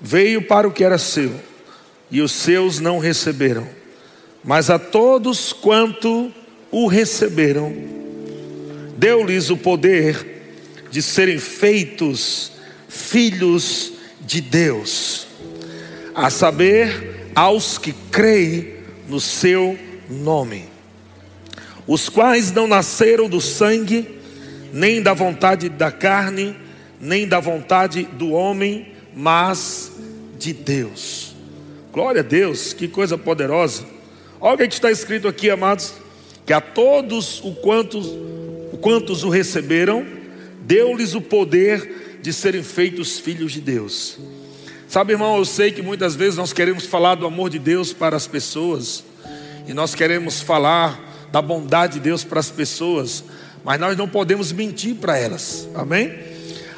Veio para o que era seu, e os seus não receberam. Mas a todos quanto o receberam, deu-lhes o poder de serem feitos filhos de Deus, a saber, aos que creem no seu nome, os quais não nasceram do sangue, nem da vontade da carne, nem da vontade do homem, mas de Deus. Glória a Deus, que coisa poderosa. Olha o que está escrito aqui, amados, que a todos o quantos, o quantos o receberam, deu-lhes o poder de serem feitos filhos de Deus. Sabe, irmão, eu sei que muitas vezes nós queremos falar do amor de Deus para as pessoas, e nós queremos falar da bondade de Deus para as pessoas, mas nós não podemos mentir para elas, amém?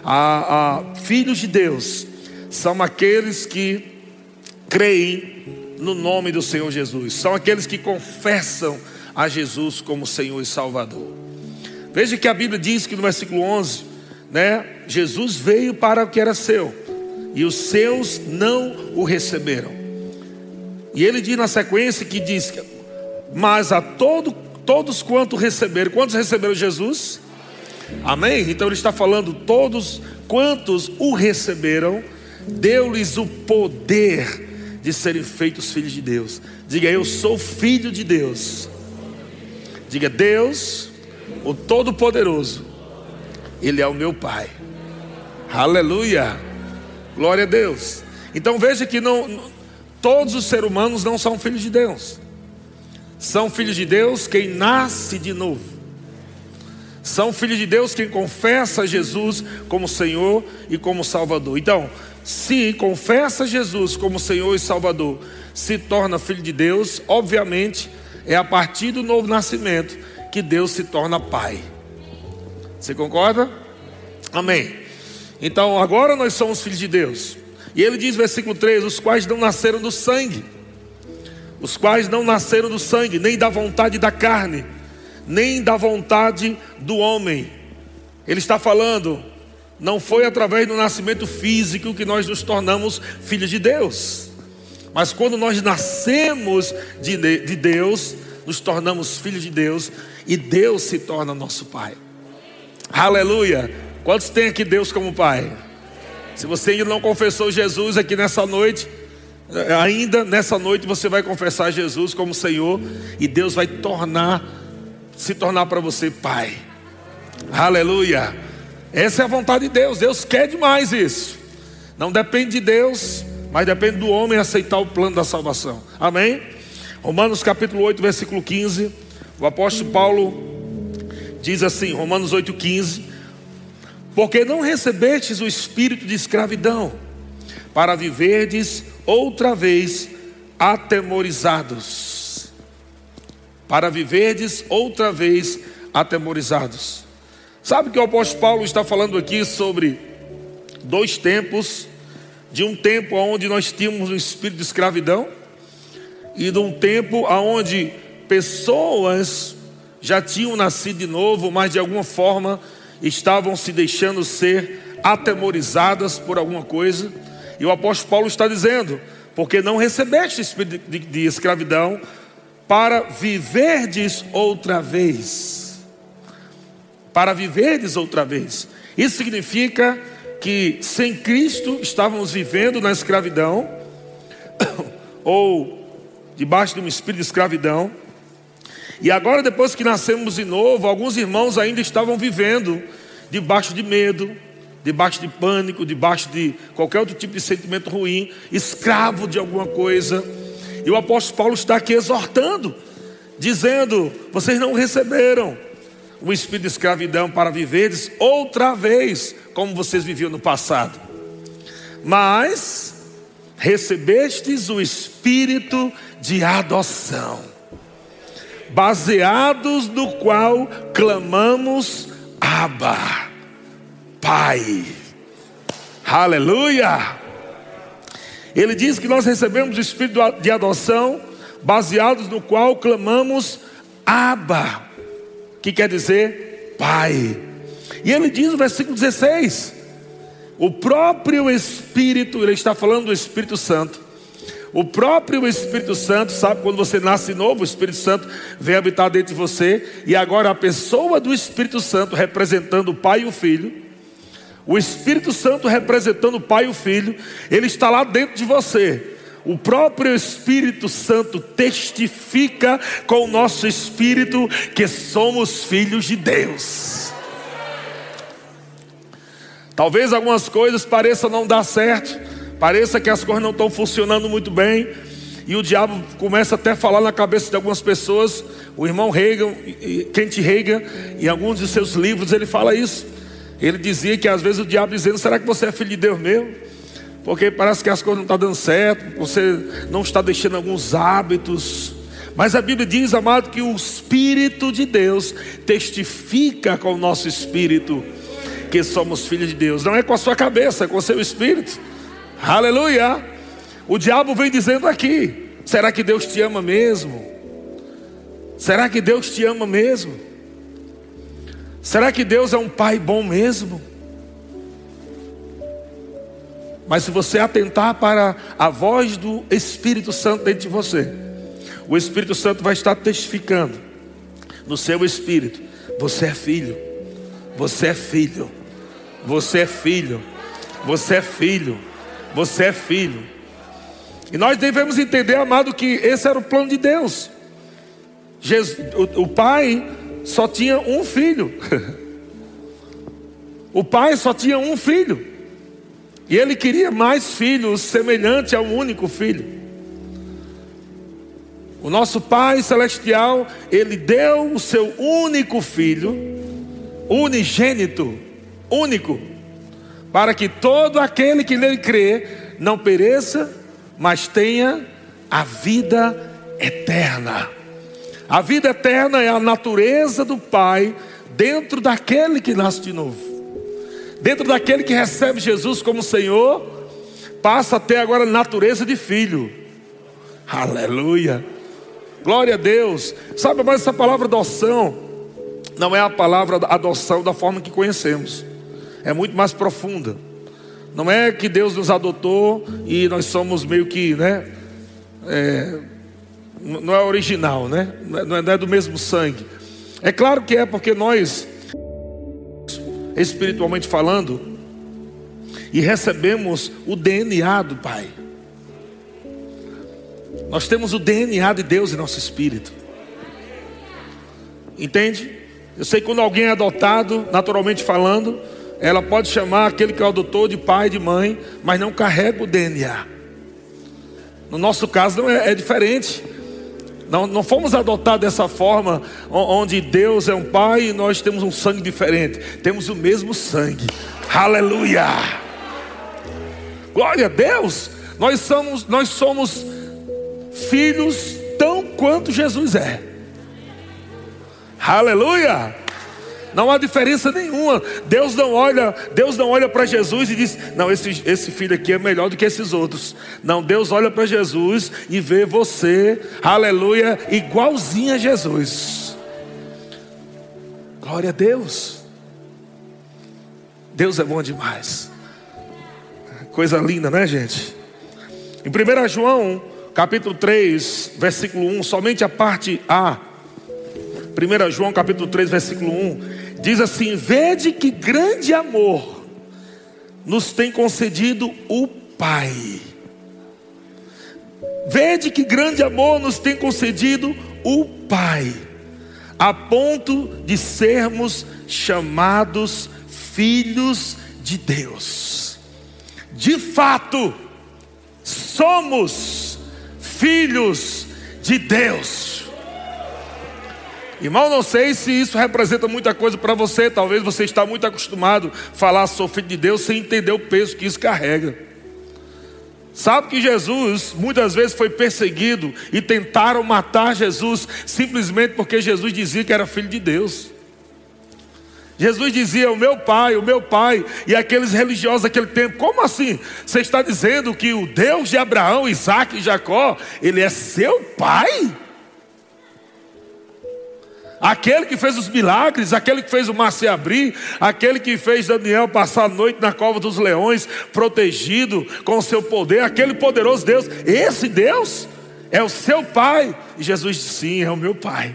A, a, filhos de Deus são aqueles que creem no nome do Senhor Jesus, são aqueles que confessam a Jesus como Senhor e Salvador. Veja que a Bíblia diz que no versículo 11, né, Jesus veio para o que era seu, e os seus não o receberam. E ele diz na sequência que diz: Mas a todo, todos quanto receberam, quantos receberam Jesus? Amém? Então ele está falando: todos quantos o receberam, deu-lhes o poder de serem feitos filhos de Deus. Diga, eu sou filho de Deus. Diga, Deus, o Todo-Poderoso, Ele é o meu Pai. Aleluia. Glória a Deus. Então veja que não, todos os seres humanos não são filhos de Deus. São filhos de Deus quem nasce de novo. São filhos de Deus quem confessa Jesus como Senhor e como Salvador. Então, se confessa Jesus como Senhor e Salvador, se torna filho de Deus, obviamente é a partir do novo nascimento que Deus se torna Pai. Você concorda? Amém. Então agora nós somos filhos de Deus. E ele diz, versículo 3: os quais não nasceram do sangue, os quais não nasceram do sangue, nem da vontade da carne, nem da vontade do homem. Ele está falando, não foi através do nascimento físico que nós nos tornamos filhos de Deus, mas quando nós nascemos de, de Deus, nos tornamos filhos de Deus e Deus se torna nosso Pai. Aleluia! Quantos tem aqui Deus como Pai? Se você ainda não confessou Jesus aqui nessa noite, ainda nessa noite você vai confessar Jesus como Senhor e Deus vai tornar se tornar para você pai. Aleluia. Essa é a vontade de Deus. Deus quer demais isso. Não depende de Deus, mas depende do homem aceitar o plano da salvação. Amém? Romanos capítulo 8, versículo 15. O apóstolo Paulo diz assim, Romanos 8,15: Porque não recebestes o espírito de escravidão, para viverdes outra vez atemorizados. Para viverdes outra vez atemorizados. Sabe que o apóstolo Paulo está falando aqui sobre dois tempos, de um tempo onde nós tínhamos um espírito de escravidão e de um tempo onde pessoas já tinham nascido de novo, mas de alguma forma estavam se deixando ser atemorizadas por alguma coisa. E o apóstolo Paulo está dizendo: porque não recebeste espírito de, de escravidão para viverdes outra vez. Para viverdes outra vez. Isso significa que sem Cristo estávamos vivendo na escravidão, ou debaixo de um espírito de escravidão, e agora, depois que nascemos de novo, alguns irmãos ainda estavam vivendo debaixo de medo, debaixo de pânico, debaixo de qualquer outro tipo de sentimento ruim, escravo de alguma coisa. E o apóstolo Paulo está aqui exortando, dizendo: vocês não receberam o espírito de escravidão para viveres outra vez, como vocês viviam no passado, mas recebestes o espírito de adoção baseados no qual clamamos Abba, Pai. Aleluia! Ele diz que nós recebemos o espírito de adoção, baseados no qual clamamos Abba, que quer dizer Pai. E ele diz no versículo 16: O próprio Espírito, ele está falando do Espírito Santo. O próprio Espírito Santo, sabe, quando você nasce novo, o Espírito Santo vem habitar dentro de você, e agora a pessoa do Espírito Santo representando o Pai e o Filho, o Espírito Santo representando o Pai e o Filho, ele está lá dentro de você. O próprio Espírito Santo testifica com o nosso espírito que somos filhos de Deus. Talvez algumas coisas pareçam não dar certo, pareça que as coisas não estão funcionando muito bem, e o diabo começa até a falar na cabeça de algumas pessoas. O irmão Reagan, Kent Reagan, em alguns de seus livros, ele fala isso. Ele dizia que às vezes o diabo dizendo: será que você é filho de Deus mesmo? Porque parece que as coisas não estão dando certo, você não está deixando alguns hábitos. Mas a Bíblia diz, amado, que o Espírito de Deus testifica com o nosso espírito que somos filhos de Deus. Não é com a sua cabeça, é com o seu espírito. Aleluia! O diabo vem dizendo aqui: será que Deus te ama mesmo? Será que Deus te ama mesmo? Será que Deus é um pai bom mesmo? Mas se você atentar para a voz do Espírito Santo dentro de você, o Espírito Santo vai estar testificando no seu espírito: você é filho, você é filho, você é filho, você é filho, você é filho. E nós devemos entender, amado, que esse era o plano de Deus. Jesus, o, o pai só tinha um filho. o pai só tinha um filho. E ele queria mais filhos, semelhante ao único filho. O nosso Pai Celestial, Ele deu o seu único filho, unigênito, único, para que todo aquele que nele crê não pereça, mas tenha a vida eterna. A vida eterna é a natureza do Pai dentro daquele que nasce de novo dentro daquele que recebe Jesus como Senhor, passa a ter agora natureza de filho. Aleluia. Glória a Deus. Sabe, mas essa palavra adoção não é a palavra adoção da forma que conhecemos. É muito mais profunda. Não é que Deus nos adotou e nós somos meio que, né? É, não é original, né? Não é, não é do mesmo sangue. É claro que é porque nós espiritualmente falando, e recebemos o DNA do Pai. Nós temos o DNA de Deus em nosso espírito. Entende? Eu sei que quando alguém é adotado, naturalmente falando, ela pode chamar aquele que é o adotou de pai, de mãe, mas não carrega o DNA. No nosso caso não é, é diferente. Não, não fomos adotados dessa forma, onde Deus é um pai e nós temos um sangue diferente. Temos o mesmo sangue. Aleluia! Glória a Deus! Nós somos, nós somos filhos tão quanto Jesus é. Aleluia! Não há diferença nenhuma. Deus não olha, Deus não olha para Jesus e diz: "Não, esse, esse filho aqui é melhor do que esses outros". Não, Deus olha para Jesus e vê você, aleluia, igualzinho a Jesus. Glória a Deus. Deus é bom demais. Coisa linda, né, gente? Em 1 João, capítulo 3, versículo 1, somente a parte A. 1 João capítulo 3, versículo 1 Diz assim: Vede que grande amor nos tem concedido o Pai. Vede que grande amor nos tem concedido o Pai, a ponto de sermos chamados filhos de Deus. De fato, somos filhos de Deus. Irmão, não sei se isso representa muita coisa para você. Talvez você está muito acostumado a falar sou filho de Deus sem entender o peso que isso carrega. Sabe que Jesus muitas vezes foi perseguido e tentaram matar Jesus simplesmente porque Jesus dizia que era filho de Deus. Jesus dizia: O meu pai, o meu pai, e aqueles religiosos daquele tempo, como assim? Você está dizendo que o Deus de Abraão, Isaac e Jacó, ele é seu pai? Aquele que fez os milagres, aquele que fez o mar se abrir, aquele que fez Daniel passar a noite na cova dos leões, protegido com o seu poder, aquele poderoso Deus, esse Deus é o seu pai. E Jesus disse: Sim, é o meu pai.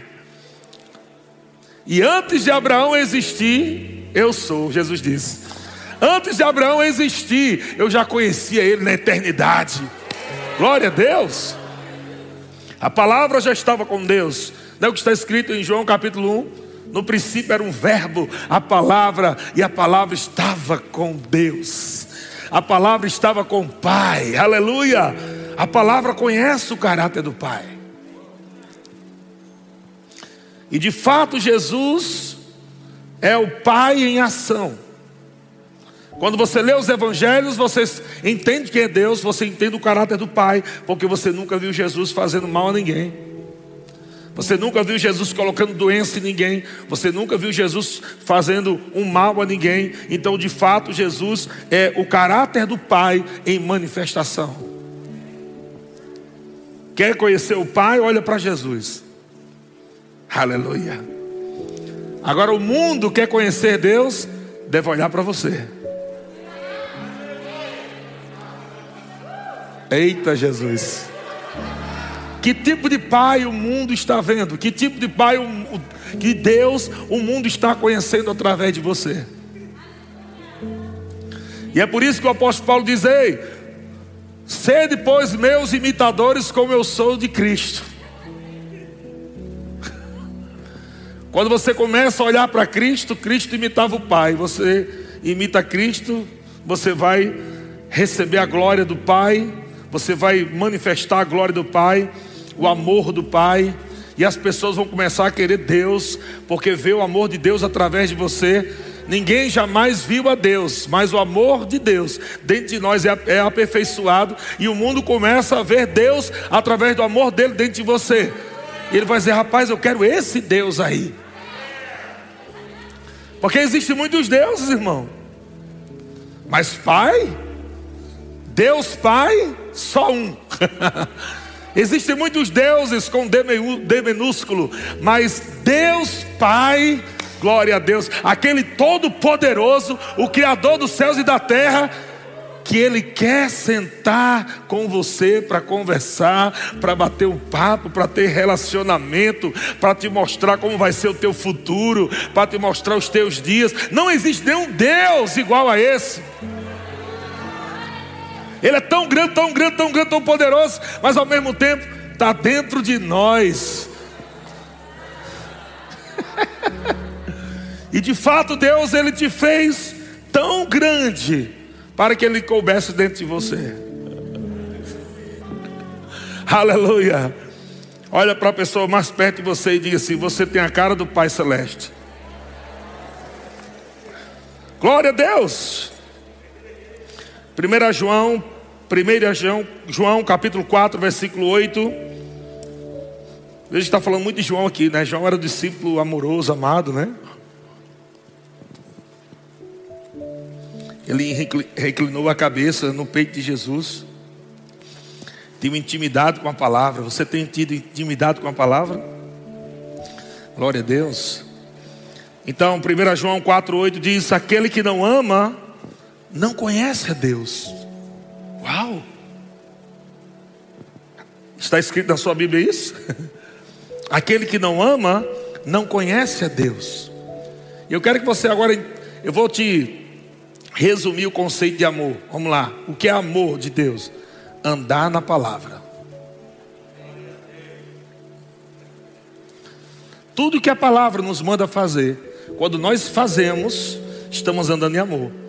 E antes de Abraão existir, eu sou, Jesus disse. Antes de Abraão existir, eu já conhecia ele na eternidade. Glória a Deus. A palavra já estava com Deus. Não é o que está escrito em João capítulo 1? No princípio era um verbo, a palavra, e a palavra estava com Deus. A palavra estava com o Pai. Aleluia! A palavra conhece o caráter do Pai. E de fato Jesus é o Pai em ação. Quando você lê os evangelhos, você entende quem é Deus, você entende o caráter do Pai, porque você nunca viu Jesus fazendo mal a ninguém. Você nunca viu Jesus colocando doença em ninguém. Você nunca viu Jesus fazendo um mal a ninguém. Então, de fato, Jesus é o caráter do Pai em manifestação. Quer conhecer o Pai? Olha para Jesus. Aleluia. Agora, o mundo quer conhecer Deus, deve olhar para você. Eita Jesus. Que tipo de pai o mundo está vendo? Que tipo de pai o, que Deus, o mundo está conhecendo através de você? E é por isso que o apóstolo Paulo diz: Ei, sede, pois, meus imitadores, como eu sou de Cristo. Quando você começa a olhar para Cristo, Cristo imitava o Pai. Você imita Cristo, você vai receber a glória do Pai, você vai manifestar a glória do Pai o amor do Pai, e as pessoas vão começar a querer Deus, porque vê o amor de Deus através de você. Ninguém jamais viu a Deus, mas o amor de Deus dentro de nós é, é aperfeiçoado, e o mundo começa a ver Deus através do amor dele dentro de você. E ele vai dizer: Rapaz, eu quero esse Deus aí. Porque existem muitos deuses, irmão. Mas Pai, Deus Pai, só um. Existem muitos deuses com D minúsculo, mas Deus Pai, glória a Deus, aquele todo-poderoso, o Criador dos céus e da terra, que Ele quer sentar com você para conversar, para bater um papo, para ter relacionamento, para te mostrar como vai ser o teu futuro, para te mostrar os teus dias. Não existe nenhum Deus igual a esse. Ele é tão grande, tão grande, tão grande, tão poderoso, mas ao mesmo tempo está dentro de nós. e de fato Deus ele te fez tão grande para que ele coubesse dentro de você. Aleluia. Olha para a pessoa mais perto de você e diga assim: Você tem a cara do Pai Celeste. Glória a Deus. 1 João, 1 João, João capítulo 4, versículo 8. A gente está falando muito de João aqui, né? João era discípulo amoroso, amado, né? Ele reclinou a cabeça no peito de Jesus. Tinha intimidade com a palavra. Você tem tido intimidade com a palavra? Glória a Deus. Então, 1 João 4,8 diz: Aquele que não ama, não conhece a Deus. Uau! Está escrito na sua Bíblia isso? Aquele que não ama, não conhece a Deus. E eu quero que você agora, eu vou te resumir o conceito de amor. Vamos lá. O que é amor de Deus? Andar na palavra. Tudo que a palavra nos manda fazer, quando nós fazemos, estamos andando em amor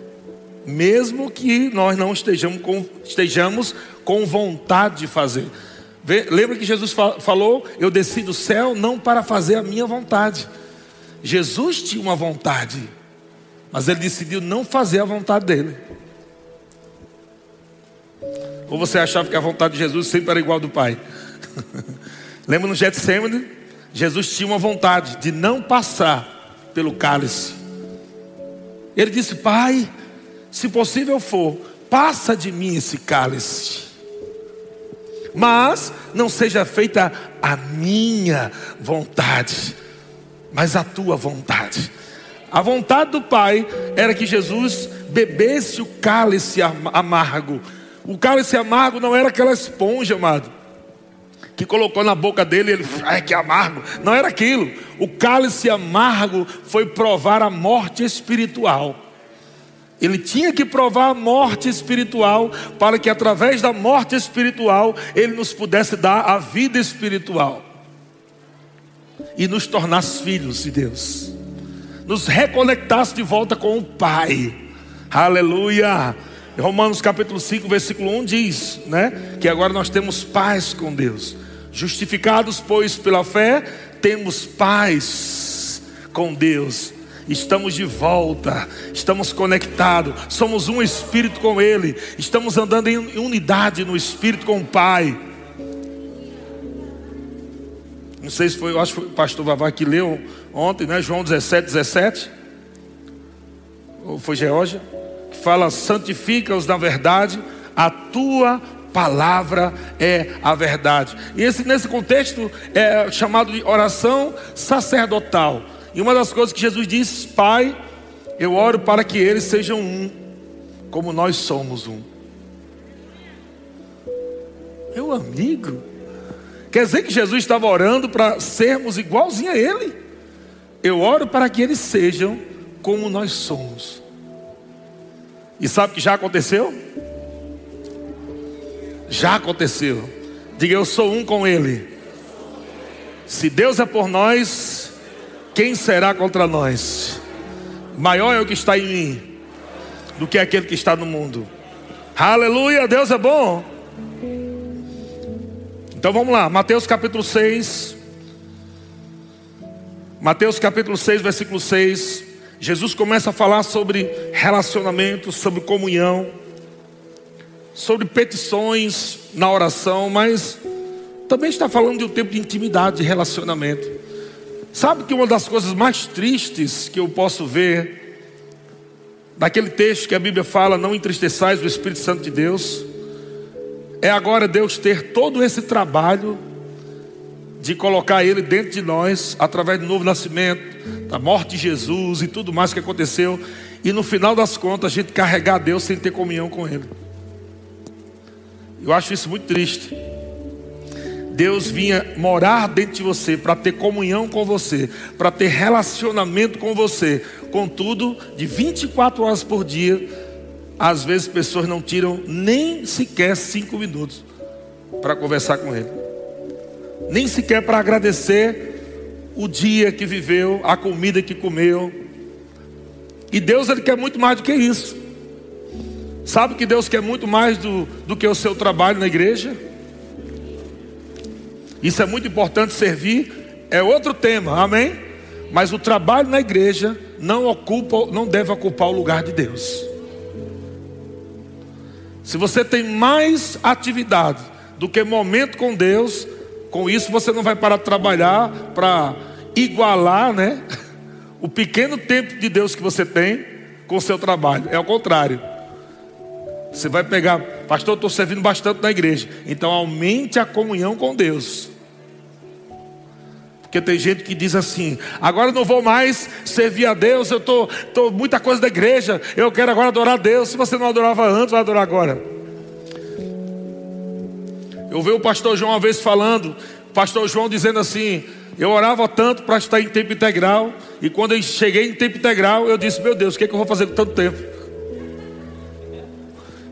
mesmo que nós não estejamos com, estejamos com vontade de fazer. Lembra que Jesus falou: Eu desci do céu não para fazer a minha vontade. Jesus tinha uma vontade, mas ele decidiu não fazer a vontade dele. Ou você achava que a vontade de Jesus sempre era igual do Pai? Lembra no Getsemane? Jesus tinha uma vontade de não passar pelo cálice. Ele disse: Pai, se possível for, passa de mim esse cálice. Mas não seja feita a minha vontade, mas a tua vontade. A vontade do Pai era que Jesus bebesse o cálice amargo. O cálice amargo não era aquela esponja, amado, que colocou na boca dele e ele, ai que amargo. Não era aquilo. O cálice amargo foi provar a morte espiritual. Ele tinha que provar a morte espiritual para que através da morte espiritual ele nos pudesse dar a vida espiritual e nos tornasse filhos de Deus, nos reconectasse de volta com o Pai. Aleluia! Romanos capítulo 5, versículo 1 diz, né, que agora nós temos paz com Deus. Justificados, pois, pela fé, temos paz com Deus. Estamos de volta, estamos conectados, somos um espírito com Ele, estamos andando em unidade no espírito com o Pai. Não sei se foi, eu acho que foi o pastor Vavá que leu ontem, né? João 17, 17. Ou foi Geórgia? Que fala: santifica-os na verdade, a tua palavra é a verdade. E esse, nesse contexto é chamado de oração sacerdotal. E uma das coisas que Jesus disse: Pai, eu oro para que eles sejam um, como nós somos um. Meu amigo, Quer dizer que Jesus estava orando para sermos igualzinho a Ele? Eu oro para que eles sejam como nós somos. E sabe o que já aconteceu? Já aconteceu. Diga, eu sou um com Ele. Se Deus é por nós, quem será contra nós? Maior é o que está em mim do que aquele que está no mundo. Aleluia, Deus é bom. Então vamos lá, Mateus capítulo 6. Mateus capítulo 6, versículo 6. Jesus começa a falar sobre relacionamento, sobre comunhão, sobre petições na oração, mas também está falando de um tempo de intimidade, de relacionamento. Sabe que uma das coisas mais tristes que eu posso ver, daquele texto que a Bíblia fala, não entristeçais o Espírito Santo de Deus, é agora Deus ter todo esse trabalho de colocar Ele dentro de nós, através do novo nascimento, da morte de Jesus e tudo mais que aconteceu, e no final das contas a gente carregar Deus sem ter comunhão com Ele. Eu acho isso muito triste. Deus vinha morar dentro de você para ter comunhão com você, para ter relacionamento com você, contudo, de 24 horas por dia às vezes pessoas não tiram nem sequer cinco minutos para conversar com Ele, nem sequer para agradecer o dia que viveu, a comida que comeu. E Deus ele quer muito mais do que isso. Sabe que Deus quer muito mais do, do que o seu trabalho na igreja? Isso é muito importante servir, é outro tema, amém? Mas o trabalho na igreja não ocupa, não deve ocupar o lugar de Deus. Se você tem mais atividade do que momento com Deus, com isso você não vai parar de trabalhar para igualar, né? O pequeno tempo de Deus que você tem com o seu trabalho. É o contrário. Você vai pegar, pastor, eu estou servindo bastante na igreja. Então aumente a comunhão com Deus. Porque tem gente que diz assim: agora não vou mais servir a Deus, eu estou tô, tô muita coisa da igreja, eu quero agora adorar a Deus. Se você não adorava antes, vai adorar agora. Eu vi o pastor João uma vez falando, pastor João dizendo assim: eu orava tanto para estar em tempo integral, e quando eu cheguei em tempo integral, eu disse: meu Deus, o que, é que eu vou fazer com tanto tempo?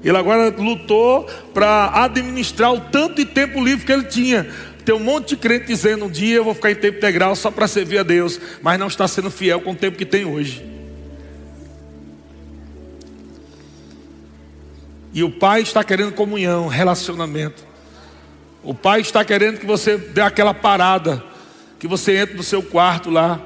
Ele agora lutou para administrar o tanto de tempo livre que ele tinha. Tem um monte de crente dizendo: um dia eu vou ficar em tempo integral só para servir a Deus, mas não está sendo fiel com o tempo que tem hoje. E o Pai está querendo comunhão, relacionamento. O Pai está querendo que você dê aquela parada, que você entre no seu quarto lá,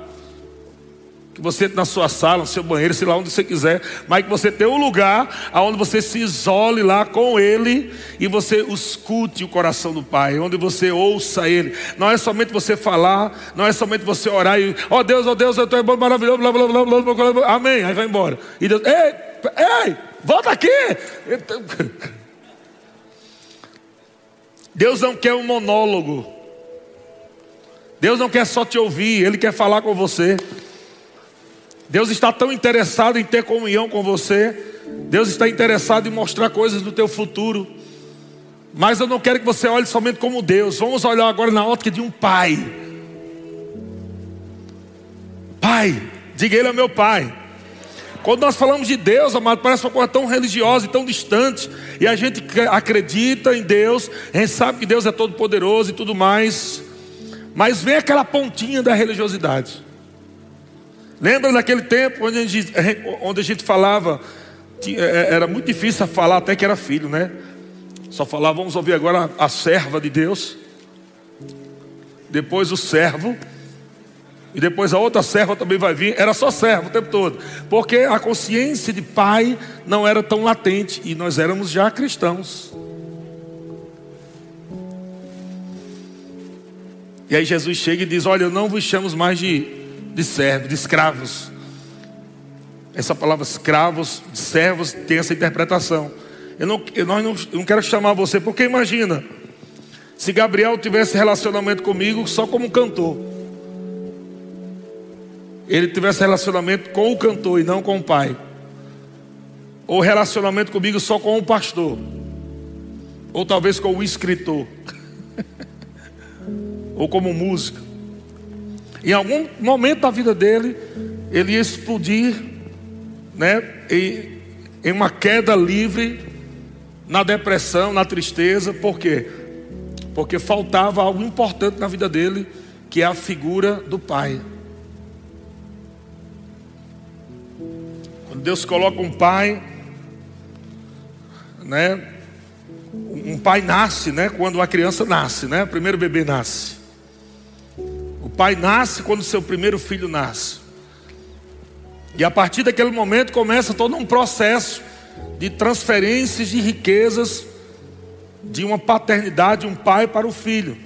que você na sua sala, no seu banheiro, sei lá onde você quiser, mas que você tenha um lugar onde você se isole lá com Ele e você escute o coração do Pai, onde você ouça Ele. Não é somente você falar, não é somente você orar e, ó oh Deus, ó oh Deus, eu estou maravilhoso, blá, blá, blá, blá, blá, blá, amém. Aí vai embora. E Deus, ei, ei, volta aqui. Deus não quer um monólogo. Deus não quer só te ouvir, Ele quer falar com você. Deus está tão interessado em ter comunhão com você. Deus está interessado em mostrar coisas do teu futuro. Mas eu não quero que você olhe somente como Deus. Vamos olhar agora na ótica de um pai. Pai, diga ele é meu pai. Quando nós falamos de Deus, amado, parece uma coisa tão religiosa e tão distante. E a gente acredita em Deus, a gente sabe que Deus é todo poderoso e tudo mais. Mas vem aquela pontinha da religiosidade. Lembra daquele tempo onde a gente, onde a gente falava, é, é, era muito difícil falar até que era filho, né? Só falava, vamos ouvir agora a serva de Deus. Depois o servo. E depois a outra serva também vai vir. Era só servo o tempo todo. Porque a consciência de pai não era tão latente. E nós éramos já cristãos. E aí Jesus chega e diz: Olha, eu não vos chamo mais de, de servos, de escravos. Essa palavra escravos, servos, tem essa interpretação. Eu não, eu não, eu não quero chamar você, porque imagina, se Gabriel tivesse relacionamento comigo só como cantor, ele tivesse relacionamento com o cantor e não com o pai, ou relacionamento comigo só com o pastor, ou talvez com o escritor ou como música. Em algum momento da vida dele, ele ia explodir, né, em, em uma queda livre, na depressão, na tristeza, por quê? Porque faltava algo importante na vida dele, que é a figura do pai. Quando Deus coloca um pai, né? Um pai nasce, né? Quando uma criança nasce, né? O primeiro bebê nasce pai nasce quando seu primeiro filho nasce. E a partir daquele momento começa todo um processo de transferências de riquezas de uma paternidade, um pai para o filho.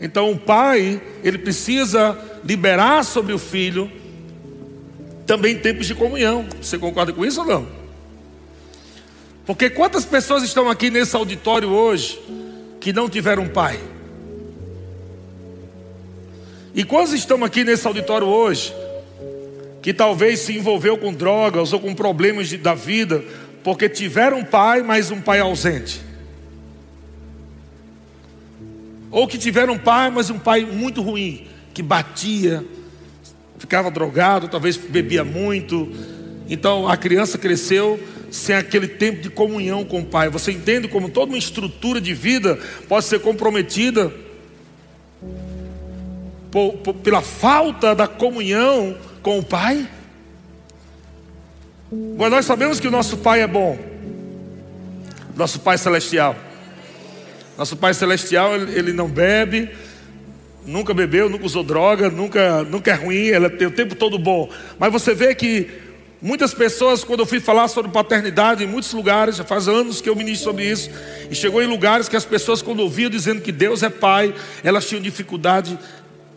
Então o pai, ele precisa liberar sobre o filho também tempos de comunhão. Você concorda com isso ou não? Porque quantas pessoas estão aqui nesse auditório hoje que não tiveram pai? E quantos estão aqui nesse auditório hoje que talvez se envolveu com drogas ou com problemas de, da vida porque tiveram um pai, mas um pai ausente? Ou que tiveram um pai, mas um pai muito ruim, que batia, ficava drogado, talvez bebia muito. Então a criança cresceu sem aquele tempo de comunhão com o pai. Você entende como toda uma estrutura de vida pode ser comprometida por, por, pela falta da comunhão com o Pai? Mas nós sabemos que o nosso Pai é bom, nosso Pai Celestial. Nosso Pai Celestial, ele, não bebe, nunca bebeu, nunca usou droga, nunca, nunca é ruim, ele tem o tempo todo bom. Mas você vê que muitas pessoas, quando eu fui falar sobre paternidade, em muitos lugares, já faz anos que eu ministro sobre isso, e chegou em lugares que as pessoas, quando ouviam dizendo que Deus é Pai, elas tinham dificuldade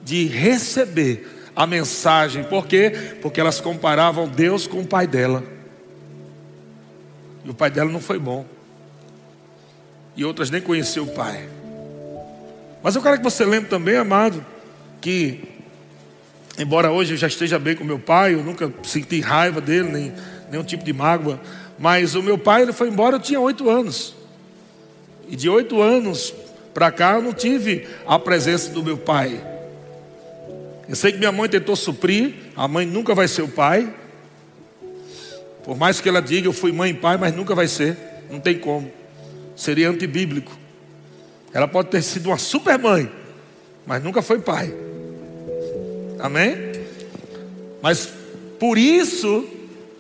de receber a mensagem. Por quê? Porque elas comparavam Deus com o pai dela. E o pai dela não foi bom. E outras nem conheciam o pai. Mas eu quero que você lembre também, amado, que embora hoje eu já esteja bem com meu pai, eu nunca senti raiva dele, nem nenhum tipo de mágoa. Mas o meu pai ele foi embora, eu tinha oito anos. E de oito anos para cá eu não tive a presença do meu pai. Eu sei que minha mãe tentou suprir, a mãe nunca vai ser o pai. Por mais que ela diga eu fui mãe e pai, mas nunca vai ser. Não tem como. Seria antibíblico. Ela pode ter sido uma super mãe, mas nunca foi pai. Amém? Mas por isso,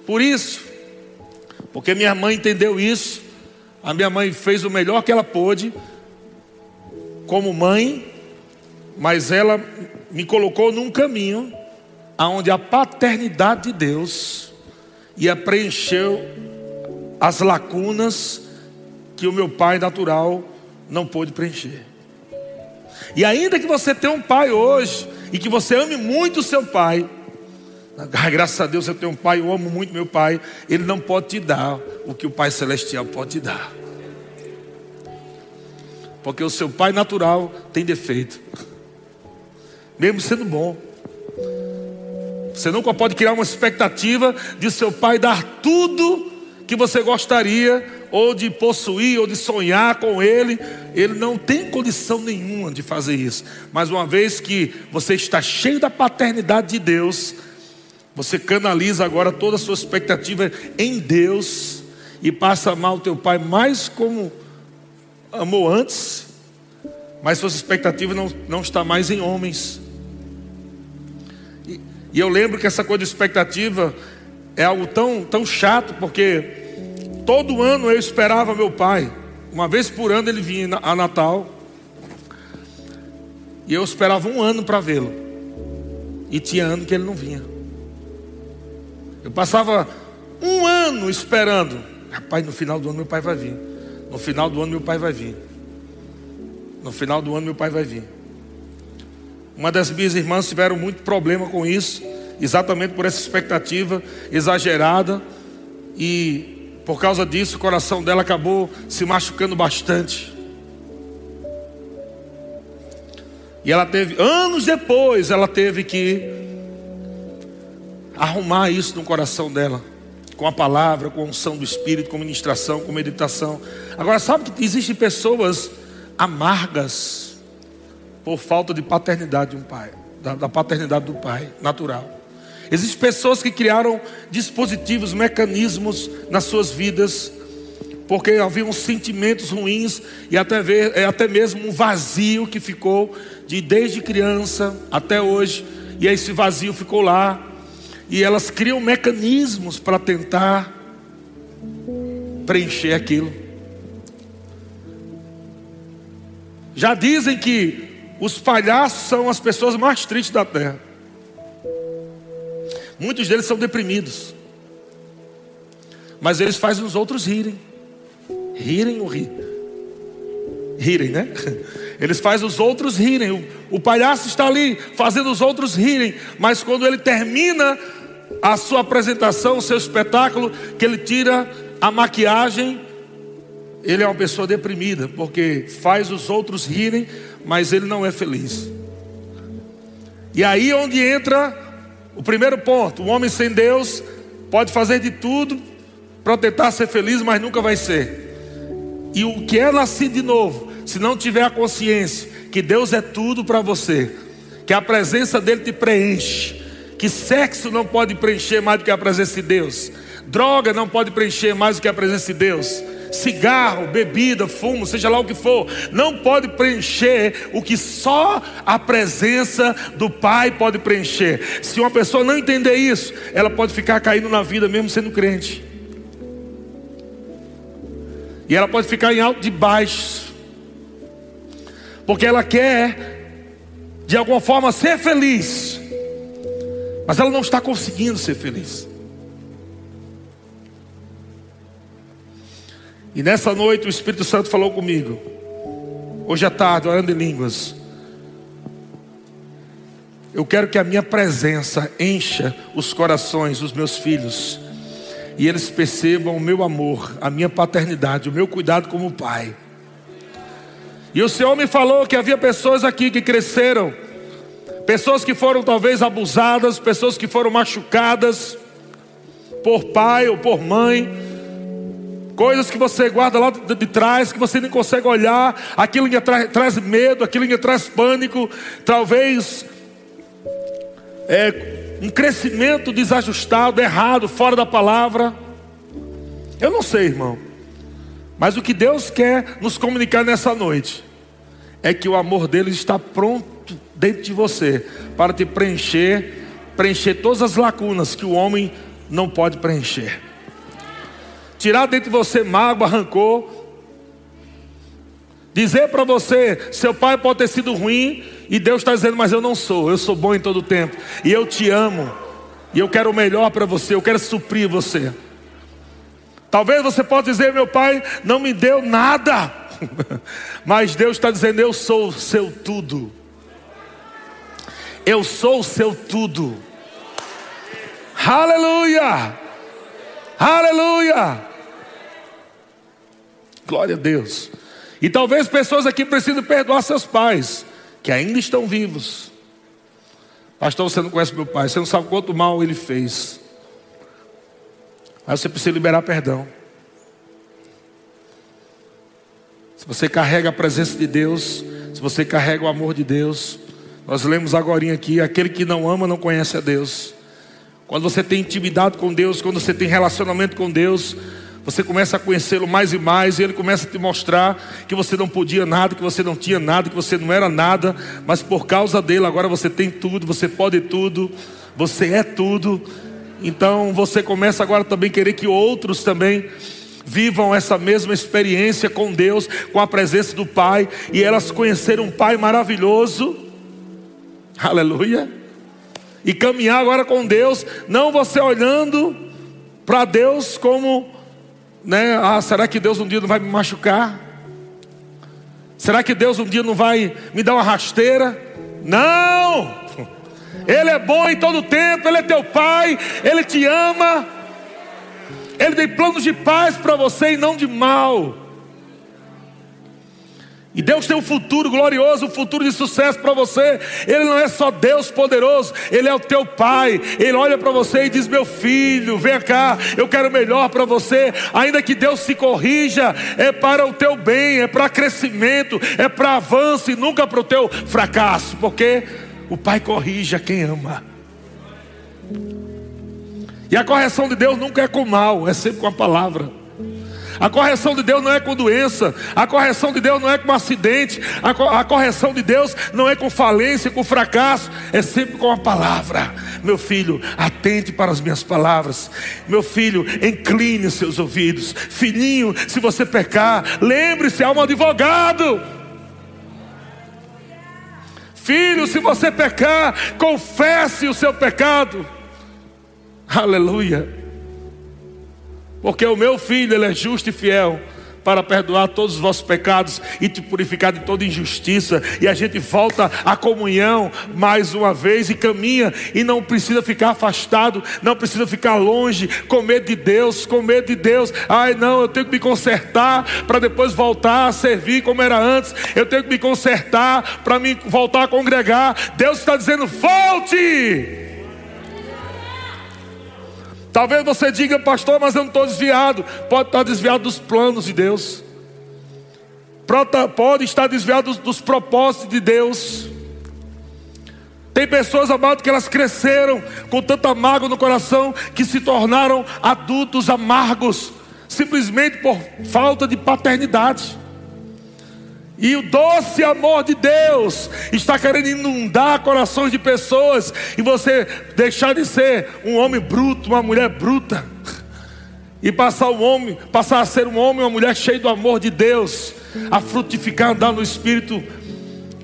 por isso, porque minha mãe entendeu isso, a minha mãe fez o melhor que ela pôde, como mãe, mas ela me colocou num caminho aonde a paternidade de Deus ia preencher as lacunas que o meu pai natural não pôde preencher. E ainda que você tenha um pai hoje e que você ame muito o seu pai, ah, graças a Deus eu tenho um pai, eu amo muito meu pai, ele não pode te dar o que o pai celestial pode te dar. Porque o seu pai natural tem defeito. Mesmo sendo bom. Você nunca pode criar uma expectativa de seu pai dar tudo que você gostaria, ou de possuir, ou de sonhar com ele. Ele não tem condição nenhuma de fazer isso. Mas uma vez que você está cheio da paternidade de Deus, você canaliza agora toda a sua expectativa em Deus e passa a amar o teu pai mais como amou antes, mas suas expectativas não, não está mais em homens. E, eu lembro que essa coisa de expectativa é algo tão, tão chato, porque todo ano eu esperava meu pai. Uma vez por ano ele vinha a Natal. E eu esperava um ano para vê-lo. E tinha ano que ele não vinha. Eu passava um ano esperando. Rapaz, no final do ano meu pai vai vir. No final do ano meu pai vai vir. No final do ano meu pai vai vir. Uma das minhas irmãs tiveram muito problema com isso, exatamente por essa expectativa exagerada e por causa disso o coração dela acabou se machucando bastante. E ela teve, anos depois, ela teve que arrumar isso no coração dela, com a palavra, com a unção do Espírito, com ministração, com meditação. Agora, sabe que existem pessoas amargas por falta de paternidade de um pai, da, da paternidade do pai natural. Existem pessoas que criaram dispositivos, mecanismos nas suas vidas, porque haviam sentimentos ruins e até, ver, até mesmo um vazio que ficou de desde criança até hoje, e esse vazio ficou lá, e elas criam mecanismos para tentar preencher aquilo. Já dizem que os palhaços são as pessoas mais tristes da terra. Muitos deles são deprimidos. Mas eles fazem os outros rirem. Rirem ou rir? Rirem, né? Eles fazem os outros rirem. O, o palhaço está ali fazendo os outros rirem. Mas quando ele termina a sua apresentação, o seu espetáculo, que ele tira a maquiagem, ele é uma pessoa deprimida, porque faz os outros rirem, mas ele não é feliz. E aí é onde entra o primeiro ponto: o homem sem Deus pode fazer de tudo para tentar ser feliz, mas nunca vai ser. E o que é nascido de novo, se não tiver a consciência que Deus é tudo para você, que a presença dele te preenche, que sexo não pode preencher mais do que a presença de Deus, droga não pode preencher mais do que a presença de Deus cigarro, bebida, fumo, seja lá o que for, não pode preencher o que só a presença do Pai pode preencher. Se uma pessoa não entender isso, ela pode ficar caindo na vida mesmo sendo crente. E ela pode ficar em alto de baixo. Porque ela quer, de alguma forma, ser feliz. Mas ela não está conseguindo ser feliz. E nessa noite o Espírito Santo falou comigo. Hoje à tarde, orando em línguas. Eu quero que a minha presença encha os corações dos meus filhos. E eles percebam o meu amor, a minha paternidade, o meu cuidado como pai. E o Senhor me falou que havia pessoas aqui que cresceram, pessoas que foram talvez abusadas, pessoas que foram machucadas por pai ou por mãe coisas que você guarda lá de, trás, que você nem consegue olhar, aquilo que tra, traz medo, aquilo que traz pânico, talvez é, um crescimento desajustado, errado, fora da palavra. Eu não sei, irmão, mas o que Deus quer nos comunicar nessa noite é que o amor dele está pronto dentro de você para te preencher, preencher todas as lacunas que o homem não pode preencher tirar dentro de você mágoa, rancor, dizer para você: seu pai pode ter sido ruim, e Deus está dizendo, mas eu não sou, eu sou bom em todo tempo, e eu te amo, e eu quero o melhor para você, eu quero suprir você. Talvez você possa dizer: meu pai não me deu nada, mas Deus está dizendo: eu sou o seu tudo. Eu sou o seu tudo. Aleluia! Aleluia! Glória a Deus. E talvez pessoas aqui precisem perdoar seus pais, que ainda estão vivos. Pastor, você não conhece meu pai, você não sabe quanto mal ele fez. Aí você precisa liberar perdão. Se você carrega a presença de Deus, se você carrega o amor de Deus, nós lemos agora aqui: aquele que não ama não conhece a Deus. Quando você tem intimidade com Deus, quando você tem relacionamento com Deus, você começa a conhecê-lo mais e mais, e ele começa a te mostrar que você não podia nada, que você não tinha nada, que você não era nada, mas por causa dele agora você tem tudo, você pode tudo, você é tudo. Então você começa agora também a querer que outros também vivam essa mesma experiência com Deus, com a presença do Pai, e elas conheceram um Pai maravilhoso. Aleluia. E caminhar agora com Deus, não você olhando para Deus como né? Ah, será que Deus um dia não vai me machucar? Será que Deus um dia não vai me dar uma rasteira? Não! Ele é bom em todo tempo, Ele é teu Pai, Ele te ama, Ele tem planos de paz para você e não de mal. E Deus tem um futuro glorioso, um futuro de sucesso para você. Ele não é só Deus poderoso, Ele é o teu Pai. Ele olha para você e diz: Meu filho, vem cá, eu quero melhor para você. Ainda que Deus se corrija, é para o teu bem, é para crescimento, é para avanço e nunca para o teu fracasso, porque o Pai corrige a quem ama. E a correção de Deus nunca é com mal, é sempre com a palavra. A correção de Deus não é com doença, a correção de Deus não é com acidente, a, co a correção de Deus não é com falência, com fracasso, é sempre com a palavra. Meu filho, atente para as minhas palavras. Meu filho, incline seus ouvidos. Filhinho, se você pecar, lembre-se, há um advogado. Filho, se você pecar, confesse o seu pecado. Aleluia. Porque o meu filho, ele é justo e fiel para perdoar todos os vossos pecados e te purificar de toda injustiça. E a gente volta à comunhão mais uma vez e caminha e não precisa ficar afastado, não precisa ficar longe, com medo de Deus, com medo de Deus. Ai, não, eu tenho que me consertar para depois voltar a servir como era antes. Eu tenho que me consertar para me voltar a congregar. Deus está dizendo: volte! Talvez você diga, pastor, mas eu não estou desviado. Pode estar desviado dos planos de Deus. Pode estar desviado dos, propósitos de Deus. Tem pessoas, amadas que elas cresceram com tanta mágoa no coração que se tornaram adultos amargos, simplesmente por falta de paternidade. E o doce amor de Deus está querendo inundar corações de pessoas e você deixar de ser um homem bruto, uma mulher bruta e passar um homem, passar a ser um homem, uma mulher cheio do amor de Deus, a frutificar, andar no espírito.